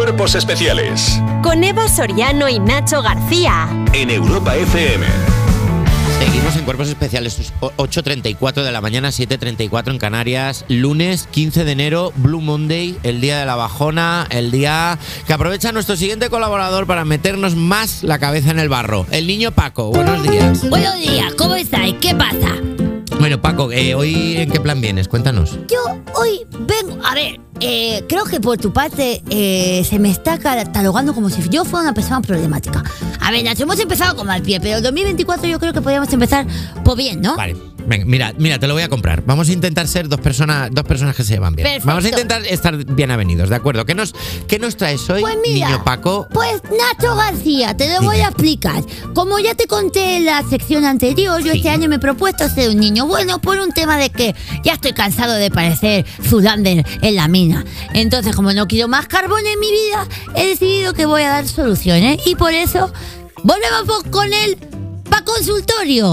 Cuerpos Especiales Con Eva Soriano y Nacho García. en Europa FM. Seguimos en Cuerpos Especiales, 8.34 de la mañana, 7.34 en Canarias, lunes 15 de enero, Blue Monday, el día de la bajona, el día que aprovecha nuestro siguiente colaborador para meternos más la cabeza en el barro, el niño Paco. Buenos días. Buenos días, ¿cómo estáis? ¿Qué pasa? Bueno, Paco, eh, ¿hoy en qué plan vienes? Cuéntanos. Yo hoy vengo. A ver, eh, creo que por tu parte eh, se me está catalogando como si yo fuera una persona problemática. A ver, Nacho, hemos empezado con mal pie, pero el 2024 yo creo que podríamos empezar por bien, ¿no? Vale. Venga, mira, mira, te lo voy a comprar. Vamos a intentar ser dos personas, dos personas que se llevan bien. Perfecto. Vamos a intentar estar bien avenidos, ¿de acuerdo? ¿Qué nos, qué nos traes hoy, Pues mira, niño Paco? Pues Nacho García, te lo voy a explicar. Como ya te conté en la sección anterior, yo Sí. este año me he propuesto ser un niño bueno por un tema de que ya estoy cansado de parecer Zulander en la mina. Entonces, como no quiero más carbón en mi vida, he decidido que voy a dar soluciones. Y por eso, volvemos con él pa' consultorio.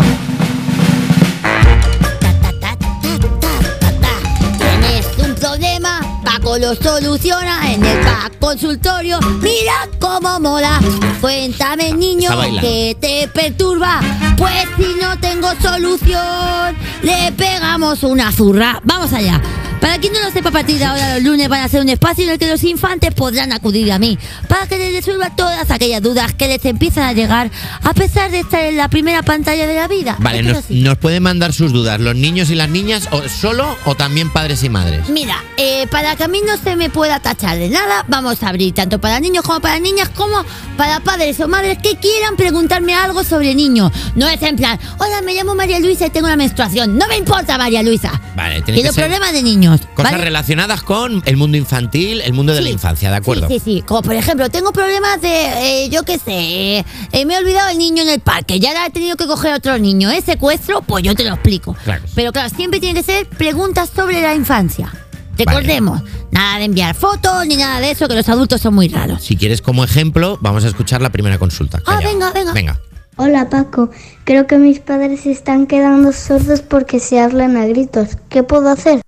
Tienes un problema, Paco lo soluciona en el pa consultorio. Mira cómo mola. Cuéntame, niño, que te perturba. Pues si no tengo solución, le pegamos una zurra. Vamos allá. Para quien no lo sepa, a partir de ahora los lunes van a ser un espacio en el que los infantes podrán acudir a mí para que les resuelva todas aquellas dudas que les empiezan a llegar a pesar de estar en la primera pantalla de la vida. Vale, nos, pueden mandar sus dudas los niños y las niñas, o solo o también padres y madres. Mira, eh, para que a mí no se me pueda tachar de nada, vamos a abrir tanto para niños como para niñas, como para padres o madres que quieran preguntarme algo sobre niños. No es en plan, hola, me llamo María Luisa y tengo una menstruación. No me importa, María Luisa. Vale, tiene que ser problemas de niños. Cosas ¿vale? relacionadas con el mundo infantil, el mundo de la infancia, ¿de acuerdo? Sí, sí, sí. Como por ejemplo, tengo problemas de, eh, yo qué sé, eh, me he olvidado el niño en el parque, ya he tenido que coger otro niño. ¿Es secuestro? Pues yo te lo explico. Claro. Pero claro, siempre tiene que ser preguntas sobre la infancia. Recordemos, nada de enviar fotos ni nada de eso, que los adultos son muy raros. Si quieres como ejemplo, vamos a escuchar la primera consulta. Ah, Calla. venga, venga. Venga. Hola Paco, creo que mis padres se están quedando sordos porque se hablan a gritos. ¿Qué puedo hacer?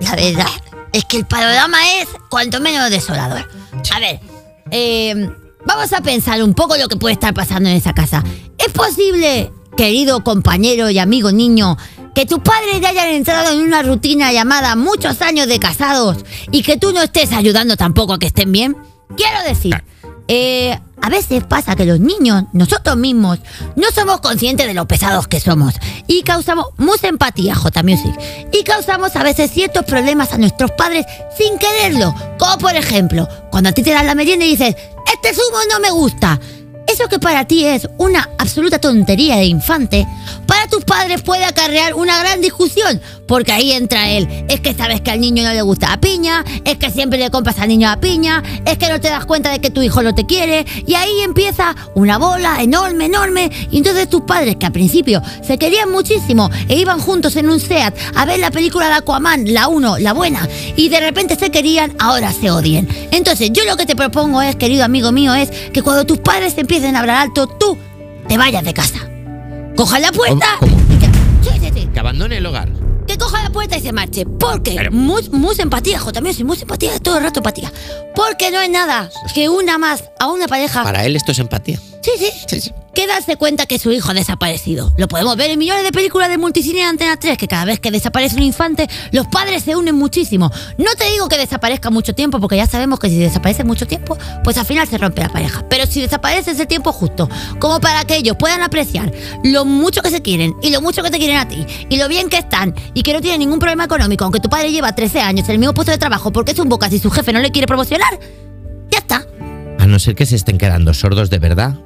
La verdad es que el panorama es cuanto menos desolador. A ver, eh, vamos a pensar un poco lo que puede estar pasando en esa casa. ¿Es posible, querido compañero y amigo niño, que tus padres ya hayan entrado en una rutina llamada muchos años de casados y que tú no estés ayudando tampoco a que estén bien? Quiero decir, eh, a veces pasa que los niños, nosotros mismos, no somos conscientes de lo pesados que somos. Y causamos mucha empatía, J Music, y causamos a veces ciertos problemas a nuestros padres sin quererlo, como por ejemplo, cuando a ti te dan la merienda y dices, este zumo no me gusta. Eso que para ti es una absoluta tontería de infante, tus padres puede acarrear una gran discusión, porque ahí entra él. Es que sabes que al niño no le gusta la piña, es que siempre le compras al niño la piña, es que no te das cuenta de que tu hijo no te quiere, y ahí empieza una bola enorme, enorme, y entonces tus padres, que al principio se querían muchísimo e iban juntos en un SEAT a ver la película de Aquaman, la 1, la buena, y de repente se querían, ahora se odien. Entonces yo lo que te propongo es, querido amigo mío, es que cuando tus padres empiecen a hablar alto, tú te vayas de casa. Coja la puerta. ¿Cómo? y te- Sí, sí, sí. Que abandone el hogar. Que coja la puerta y se marche. Porque Pero- muy, mucha empatía, J. También soy mucha empatía, todo el rato empatía. Porque no es nada que una más a una pareja. Para él esto es empatía. Sí, sí. Sí, sí. Que darse cuenta que su hijo ha desaparecido. Lo podemos ver en millones de películas de multicine de Antena 3, que cada vez que desaparece un infante, los padres se unen muchísimo. No te digo que desaparezca mucho tiempo, porque ya sabemos que si desaparece mucho tiempo, pues al final se rompe la pareja. Pero si desaparece ese tiempo justo, como para que ellos puedan apreciar lo mucho que se quieren y lo mucho que te quieren a ti, y lo bien que están, y que no tienen ningún problema económico, aunque tu padre lleva 13 años en el mismo puesto de trabajo porque es un bocas y su jefe no le quiere promocionar, ya está. A no ser que se estén quedando sordos de verdad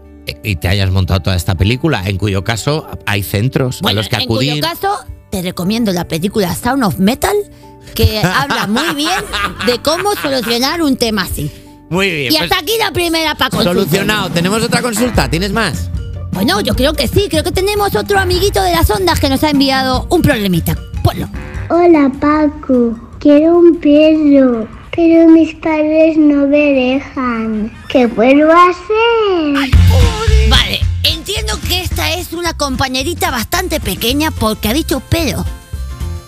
y te hayas montado toda esta película, en cuyo caso hay centros a los que en acudir. cuyo caso, te recomiendo la película Sound of Metal, que habla muy bien de cómo solucionar un tema así. Muy bien. Y pues, hasta aquí la primera para consulta. solucionado. Tenemos otra consulta. ¿Tienes más? Bueno, yo creo que sí, creo que tenemos otro amiguito de las ondas que nos ha enviado un problemita. Ponlo. Hola Paco, quiero un perro, pero mis padres no me dejan. ¿Qué puedo hacer? Vale, entiendo que esta es una compañerita bastante pequeña porque ha dicho pedo.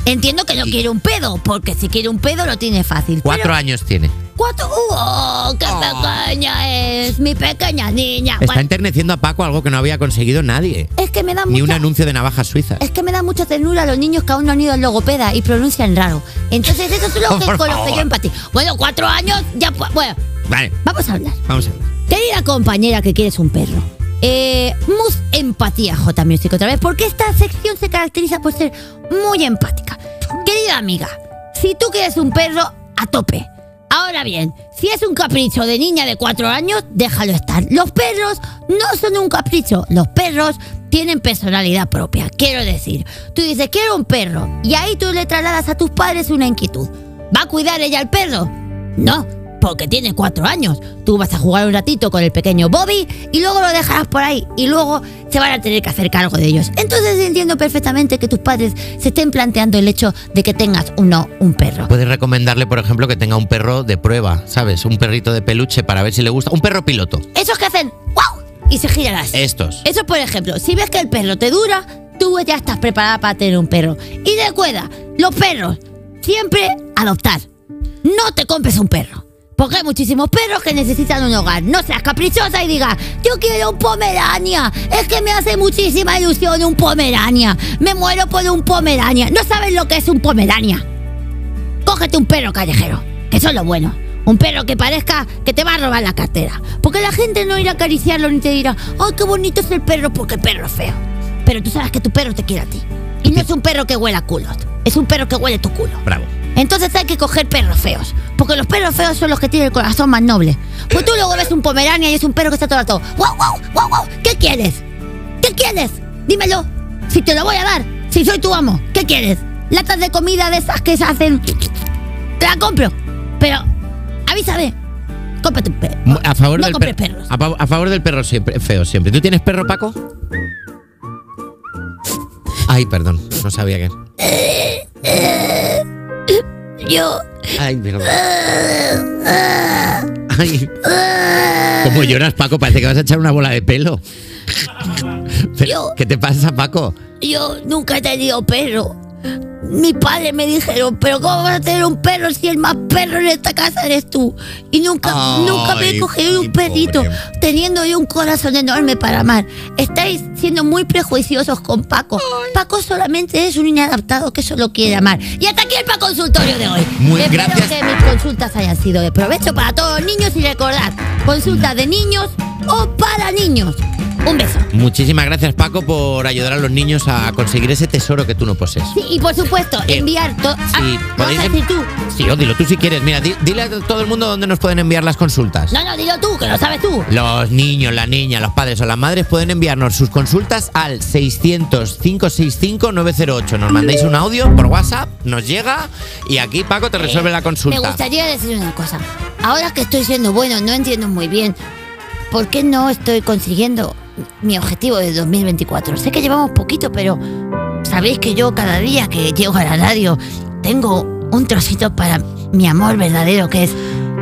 Entiendo que no quiere un pedo, porque si quiere un pedo lo tiene fácil. Cuatro pero- años tiene. Cuatro. ¡Oh, qué pequeña es! Mi pequeña niña. Está Bueno, enterneciendo a Paco algo que no había conseguido nadie. es que me da Ni un anuncio de navajas suizas. Es que me da mucha ternura a los niños que aún no han ido al logopeda y pronuncian raro. Entonces, eso es lo que, con lo que yo empatizo. Bueno, cuatro años, ya. Bueno, Vale, vamos a hablar. vamos a ver. Querida compañera que quieres un perro. Eh, mus empatía, J Music otra vez, porque esta sección se caracteriza por ser muy empática. Querida amiga, si tú quieres un perro, a tope. Ahora bien, si es un capricho de niña de cuatro años, déjalo estar. Los perros no son un capricho. Los perros tienen personalidad propia. Quiero decir, tú dices, quiero un perro, y ahí tú le trasladas a tus padres una inquietud. ¿Va a cuidar ella al perro? No, porque tiene cuatro años. Tú vas a jugar un ratito con el pequeño Bobby y luego lo dejarás por ahí y luego se van a tener que hacer cargo de ellos. Entonces entiendo perfectamente que tus padres se estén planteando el hecho de que tengas uno, un perro. Puedes recomendarle, por ejemplo, que tenga un perro de prueba, ¿sabes? Un perrito de peluche para ver si le gusta. Un perro piloto. Esos que hacen ¡wow! y se giran así. Estos. Eso, por ejemplo, si ves que el perro te dura, tú ya estás preparada para tener un perro. Y recuerda, los perros, siempre adoptar. No te compres un perro. Porque hay muchísimos perros que necesitan un hogar. No seas caprichosa y digas, yo quiero un pomerania. Es que me hace muchísima ilusión un pomerania. Me muero por un pomerania. No sabes lo que es un pomerania. Cógete un perro callejero, que eso es lo bueno. Un perro que parezca que te va a robar la cartera. Porque la gente no irá a acariciarlo ni te dirá, ¡ay, qué bonito es el perro! Porque el perro es feo. Pero tú sabes que tu perro te quiere a ti. Y no es un perro que huele a culos. Es un perro que huele tu culo. Bravo. Entonces hay que coger perros feos. Porque los perros feos son los que tienen el corazón más noble. Pues tú luego ves un pomerania y es un perro que está todo el rato. ¡Wow, wow, wow, wow! ¿Qué quieres? ¿Qué quieres? Dímelo. Si te lo voy a dar. Si soy tu amo. ¿Qué quieres? Latas de comida de esas que se hacen. Te la compro. Pero avísame. Cómprate un perro. Mu- A favor no del compres per- perros. A, a favor del perro siempre, feo siempre. ¿Tú tienes perro, Paco? Ay, perdón, no sabía que. Yo. Ay, perdón. Ay. Como lloras, Paco, parece que vas a echar una bola de pelo. Pero, Yo- ¿Qué te pasa, Paco? Yo nunca he tenido perro. Mi padre me dijeron, pero ¿cómo vas a tener un perro si el más perro en esta casa eres tú? Y nunca, Ay, nunca me he cogido un perrito, pobre. teniendo yo un corazón enorme para amar. Estáis siendo muy prejuiciosos con Paco. Paco solamente es un inadaptado que solo quiere amar. Y hasta aquí el pa consultorio de hoy. Muy Espero gracias. que mis consultas hayan sido de provecho para todos los niños y recordad, consultas de niños o para niños. Un beso. Muchísimas gracias, Paco, por ayudar a los niños a conseguir ese tesoro que tú no posees. Sí, y por supuesto, Eh, enviar todo. sí, ¿lo vas podéis a decir tú? Sí, o dilo tú si quieres. Mira, di- dile a todo el mundo dónde nos pueden enviar las consultas. No, no, dilo tú, que lo sabes tú. Los niños, las niñas, los padres o las madres pueden enviarnos sus consultas al 600-565-908. Nos mandáis un audio por WhatsApp, nos llega y aquí Paco te resuelve la Me consulta. gustaría decir una cosa. Ahora que estoy siendo bueno, no entiendo muy bien por qué no estoy consiguiendo mi objetivo de 2024. Sé que llevamos poquito, pero sabéis que yo cada día que llego a la radio tengo un trocito para mi amor verdadero, que es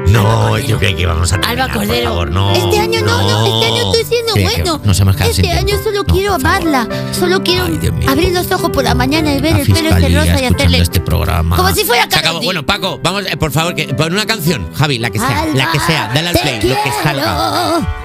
No, yo creo que vamos a Alba terminar, por Cordero. favor, no, este año no, no, este año estoy siendo Sí, bueno. Nos hemos quedado este año solo No, quiero por amarla. Solo quiero Ay, abrir los ojos por la mañana y ver La el pelo ese fiscalía rosa y hacerle. este programa. Como si fuera acabó. Bueno, Paco, vamos, eh, por favor, que pon una canción, Javi, la que sea, Alba, la que sea, dale al play, lo que salga. quiero.